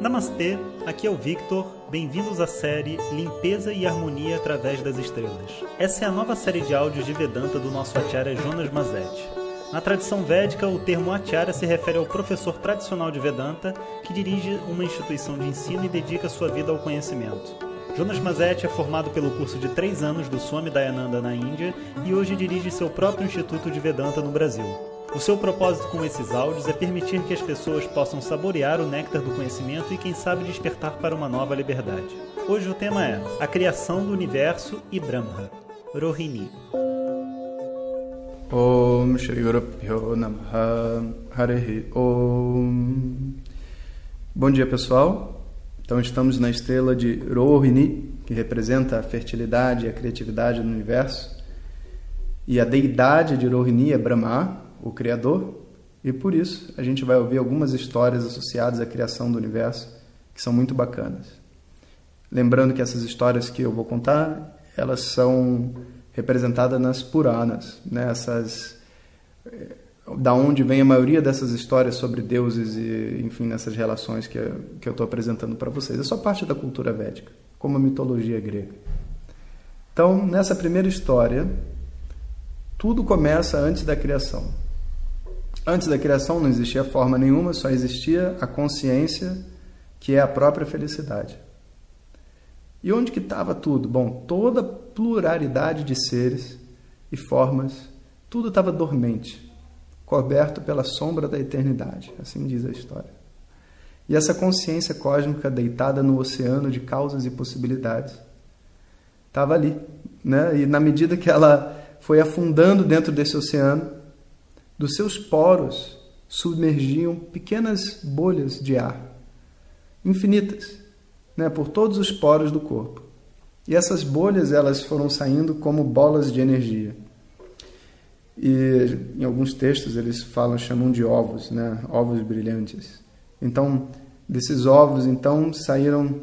Namastê, aqui é o Victor. Bem-vindos à série Limpeza e Harmonia através das Estrelas. Essa é a nova série de áudios de Vedanta do nosso acharya Jonas Mazetti. Na tradição védica, o termo acharya se refere ao professor tradicional de Vedanta que dirige uma instituição de ensino e dedica sua vida ao conhecimento. Jonas Mazetti é formado pelo curso de três anos do Swami Dayananda na Índia e hoje dirige seu próprio Instituto de Vedanta no Brasil. O seu propósito com esses áudios é permitir que as pessoas possam saborear o néctar do conhecimento e, quem sabe, despertar para uma nova liberdade. Hoje o tema é a criação do universo e Brahma, Rohini. Om Shri Guru Namaha. Harihi Om. Bom dia pessoal, então estamos na estrela de Rohini, que representa a fertilidade e a criatividade do universo, e a deidade de Rohini é Brahma, o Criador, e por isso a gente vai ouvir algumas histórias associadas à criação do universo que são muito bacanas. Lembrando que essas histórias que eu vou contar, elas são representadas nas Puranas, né? Essas, eh, da onde vem a maioria dessas histórias sobre deuses e, enfim, nessas relações que, que eu estou apresentando para vocês. É só parte da cultura védica, como a mitologia grega. Então, nessa primeira história, tudo começa antes da criação. Antes da criação não existia forma nenhuma, só existia a consciência, que é a própria felicidade. E onde que estava tudo? Bom, toda pluralidade de seres e formas, tudo estava dormente, coberto pela sombra da eternidade, assim diz a história. E essa consciência cósmica deitada no oceano de causas e possibilidades estava ali, né? E na medida que ela foi afundando dentro desse oceano, dos seus poros submergiam pequenas bolhas de ar, infinitas, né, por todos os poros do corpo. E essas bolhas elas foram saindo como bolas de energia. E em alguns textos eles falam, chamam de ovos, né, ovos brilhantes. Então, desses ovos, então saíram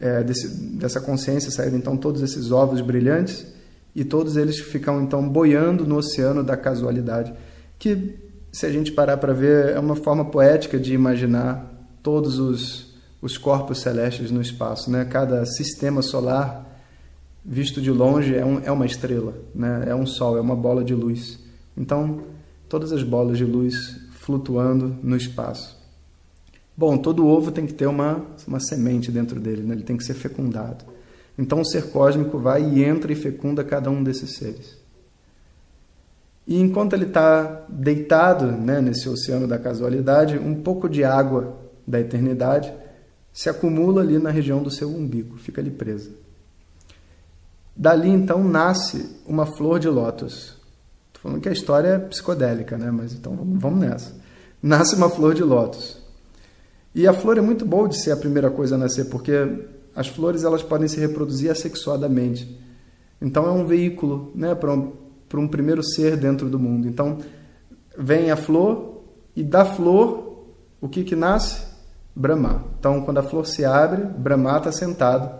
é, desse, dessa consciência saíram então todos esses ovos brilhantes e todos eles ficam então boiando no oceano da casualidade que, se a gente parar para ver, é uma forma poética de imaginar todos os, os corpos celestes no espaço. Né? Cada sistema solar, visto de longe, é, um, é uma estrela, né? é um sol, é uma bola de luz. Então, todas as bolas de luz flutuando no espaço. Bom, todo ovo tem que ter uma, uma semente dentro dele, né? ele tem que ser fecundado. Então, o ser cósmico vai e entra e fecunda cada um desses seres. E enquanto ele está deitado né, nesse oceano da casualidade, um pouco de água da eternidade se acumula ali na região do seu umbigo, fica ali presa. Dali então nasce uma flor de lótus. Estou falando que a história é psicodélica, né? mas então vamos nessa. Nasce uma flor de lótus. E a flor é muito boa de ser a primeira coisa a nascer, porque as flores elas podem se reproduzir assexuadamente. Então é um veículo né, para para um primeiro ser dentro do mundo. Então, vem a flor e da flor, o que que nasce? Brahma. Então, quando a flor se abre, Brahma está sentado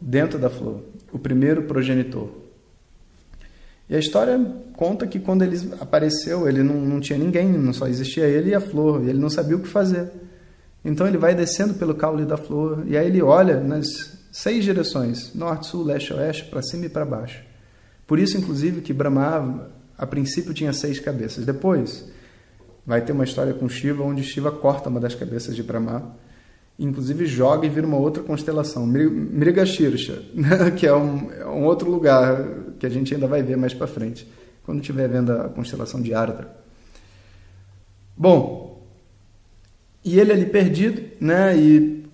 dentro da flor, o primeiro progenitor. E a história conta que quando ele apareceu, ele não, não tinha ninguém, só existia ele e a flor, e ele não sabia o que fazer. Então ele vai descendo pelo caule da flor, e aí ele olha nas seis direções, norte, sul, leste, oeste, para cima e para baixo. Por isso, inclusive, que Brahma, a princípio, tinha seis cabeças. Depois, vai ter uma história com Shiva, onde Shiva corta uma das cabeças de Brahma, inclusive joga e vira uma outra constelação, Mrigashirsha, que é um, é um, outro lugar que a gente ainda vai ver mais para frente, quando estiver vendo a constelação de Ardra. Bom, e ele ali perdido, né? E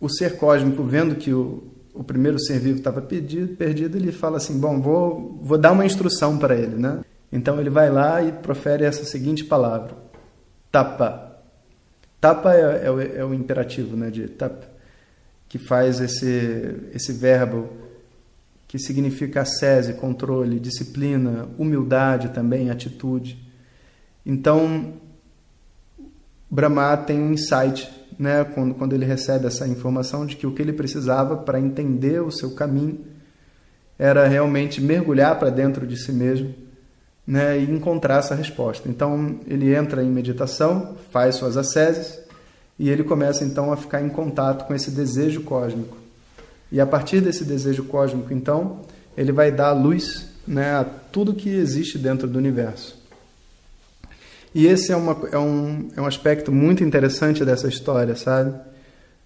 o ser cósmico vendo que o, o primeiro ser vivo estava perdido, perdido, ele fala assim: Bom, vou, vou dar uma instrução para ele. Né? Então ele vai lá e profere essa seguinte palavra: tapa. Tapa é, é, o, é o, imperativo né, de tap, que faz esse, esse verbo que significa ascese, controle, disciplina, humildade também, atitude. Então, Brahma tem um insight né, quando, quando ele recebe essa informação de que o que ele precisava para entender o seu caminho era realmente mergulhar para dentro de si mesmo né, e encontrar essa resposta. Então ele entra em meditação, faz suas asceses e ele começa então a ficar em contato com esse desejo cósmico. E a partir desse desejo cósmico, então, ele vai dar luz né, a tudo que existe dentro do universo. E esse é, uma, é, um, é um aspecto muito interessante dessa história, sabe?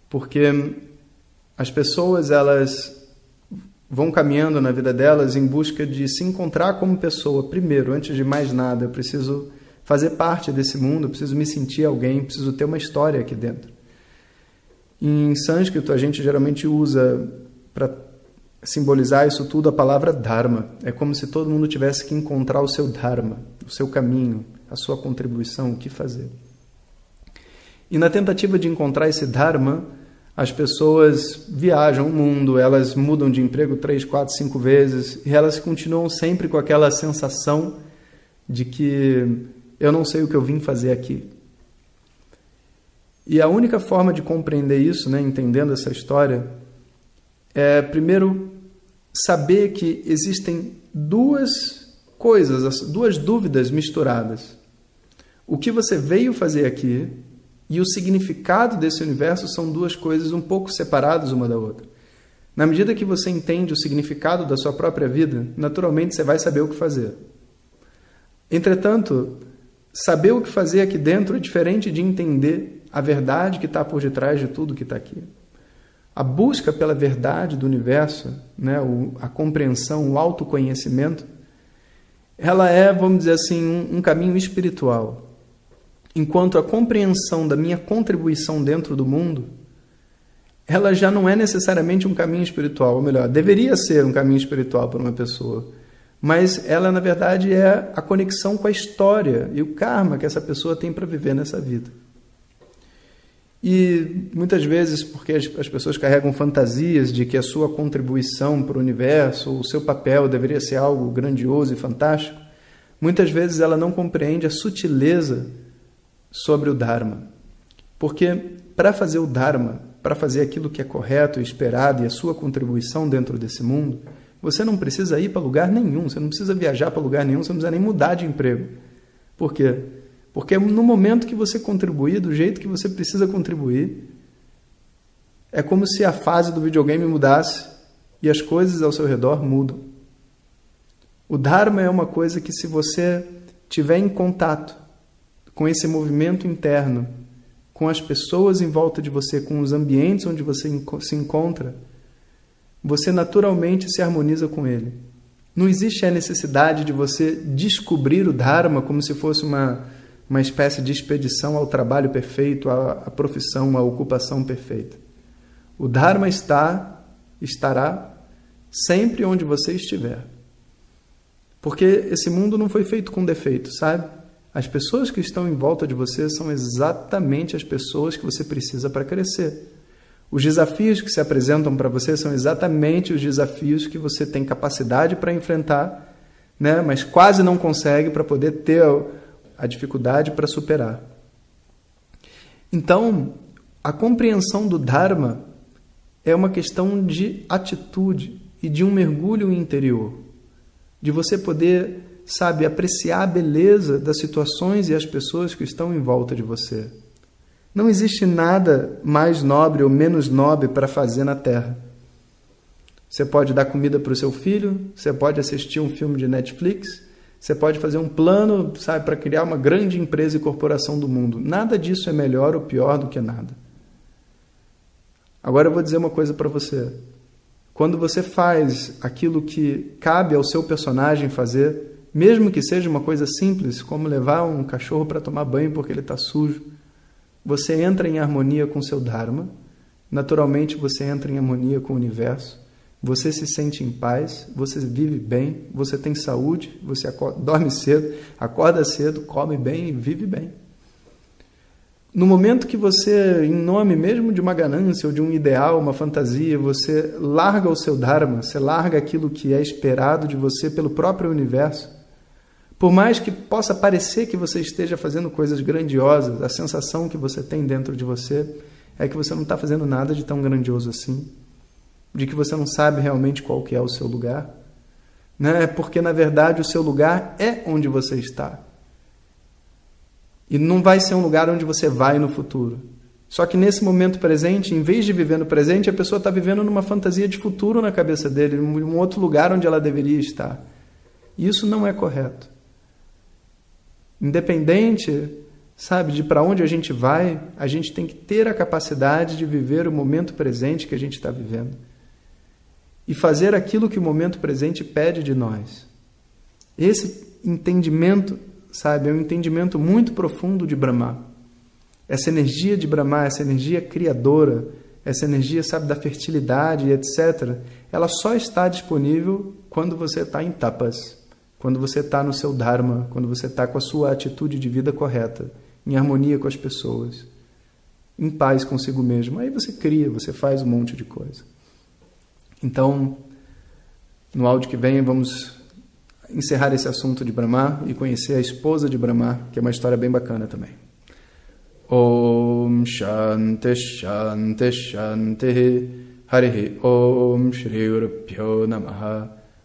Porque as pessoas, elas vão caminhando na vida delas em busca de se encontrar como pessoa. Primeiro, antes de mais nada, eu preciso fazer parte desse mundo, eu preciso me sentir alguém, preciso ter uma história aqui dentro. Em sânscrito, a gente geralmente usa para simbolizar isso tudo a palavra dharma. É como se todo mundo tivesse que encontrar o seu dharma, o seu caminho, a sua contribuição, o que fazer. E na tentativa de encontrar esse dharma, as pessoas viajam o mundo, elas mudam de emprego três, quatro, cinco vezes e elas continuam sempre com aquela sensação de que eu não sei o que eu vim fazer aqui. E a única forma de compreender isso, né, entendendo essa história, é primeiro saber que existem duas coisas, duas dúvidas misturadas. O que você veio fazer aqui e o significado desse universo são duas coisas um pouco separadas uma da outra. Na medida que você entende o significado da sua própria vida, naturalmente você vai saber o que fazer. Entretanto, saber o que fazer aqui dentro é diferente de entender a verdade que está por detrás de tudo que está aqui. A busca pela verdade do universo, né, a compreensão, o autoconhecimento, ela é, vamos dizer assim, um, um caminho espiritual enquanto a compreensão da minha contribuição dentro do mundo, ela já não é necessariamente um caminho espiritual, ou melhor, deveria ser um caminho espiritual para uma pessoa, mas ela na verdade é a conexão com a história e o karma que essa pessoa tem para viver nessa vida. E muitas vezes, porque as pessoas carregam fantasias de que a sua contribuição para o universo, o seu papel deveria ser algo grandioso e fantástico, muitas vezes ela não compreende a sutileza sobre o Dharma. Porque para fazer o Dharma, para fazer aquilo que é correto e esperado e a sua contribuição dentro desse mundo, você não precisa ir para lugar nenhum, você não precisa viajar para lugar nenhum, você não precisa nem mudar de emprego. Por quê? Porque no momento que você contribuir, do jeito que você precisa contribuir, é como se a fase do videogame mudasse e as coisas ao seu redor mudam. O Dharma é uma coisa que, se você tiver em contato com esse movimento interno, com as pessoas em volta de você, com os ambientes onde você se encontra, você naturalmente se harmoniza com ele. Não existe a necessidade de você descobrir o Dharma como se fosse uma, uma espécie de expedição ao trabalho perfeito, à, à profissão, à ocupação perfeita. O Dharma está, estará sempre onde você estiver. Porque esse mundo não foi feito com defeito, sabe? As pessoas que estão em volta de você são exatamente as pessoas que você precisa para crescer. Os desafios que se apresentam para você são exatamente os desafios que você tem capacidade para enfrentar, né? mas quase não consegue para poder ter a dificuldade para superar. Então, a compreensão do Dharma é uma questão de atitude e de um mergulho interior, de você poder sabe, apreciar a beleza das situações e as pessoas que estão em volta de você. Não existe nada mais nobre ou menos nobre para fazer na Terra. Você pode dar comida para o seu filho, você pode assistir um filme de Netflix, você pode fazer um plano, sabe, para criar uma grande empresa e corporação do mundo. Nada disso é melhor ou pior do que nada. Agora eu vou dizer uma coisa para você. Quando você faz aquilo que cabe ao seu personagem fazer, mesmo que seja uma coisa simples, como levar um cachorro para tomar banho porque ele está sujo, você entra em harmonia com seu Dharma, naturalmente você entra em harmonia com o universo, você se sente em paz, você vive bem, você tem saúde, você acorda, dorme cedo, acorda cedo, come bem e vive bem. No momento que você, em nome mesmo de uma ganância ou de um ideal, uma fantasia, você larga o seu Dharma, você larga aquilo que é esperado de você pelo próprio universo, por mais que possa parecer que você esteja fazendo coisas grandiosas, a sensação que você tem dentro de você é que você não está fazendo nada de tão grandioso assim, de que você não sabe realmente qual que é o seu lugar, né? Porque na verdade o seu lugar é onde você está. E não vai ser um lugar onde você vai no futuro. Só que nesse momento presente, em vez de viver no presente, a pessoa está vivendo numa fantasia de futuro na cabeça dele, um outro lugar onde ela deveria estar. E isso não é correto. Independente, sabe, de para onde a gente vai, a gente tem que ter a capacidade de viver o momento presente que a gente está vivendo. E fazer aquilo que o momento presente pede de nós. Esse entendimento, sabe, é um entendimento muito profundo de Brahma. Essa energia de Brahma, essa energia criadora, essa energia, sabe, da fertilidade, etc., ela só está disponível quando você está em tapas, quando você está no seu dharma, quando você está com a sua atitude de vida correta, em harmonia com as pessoas, em paz consigo mesmo. Aí você cria, você faz um monte de coisa. Então, no áudio que vem, vamos encerrar esse assunto de Brahma e conhecer a esposa de Brahma, que é uma história bem bacana também. Om Shanti Shanti Shanti Harihi Om Shri Urupyo Namaha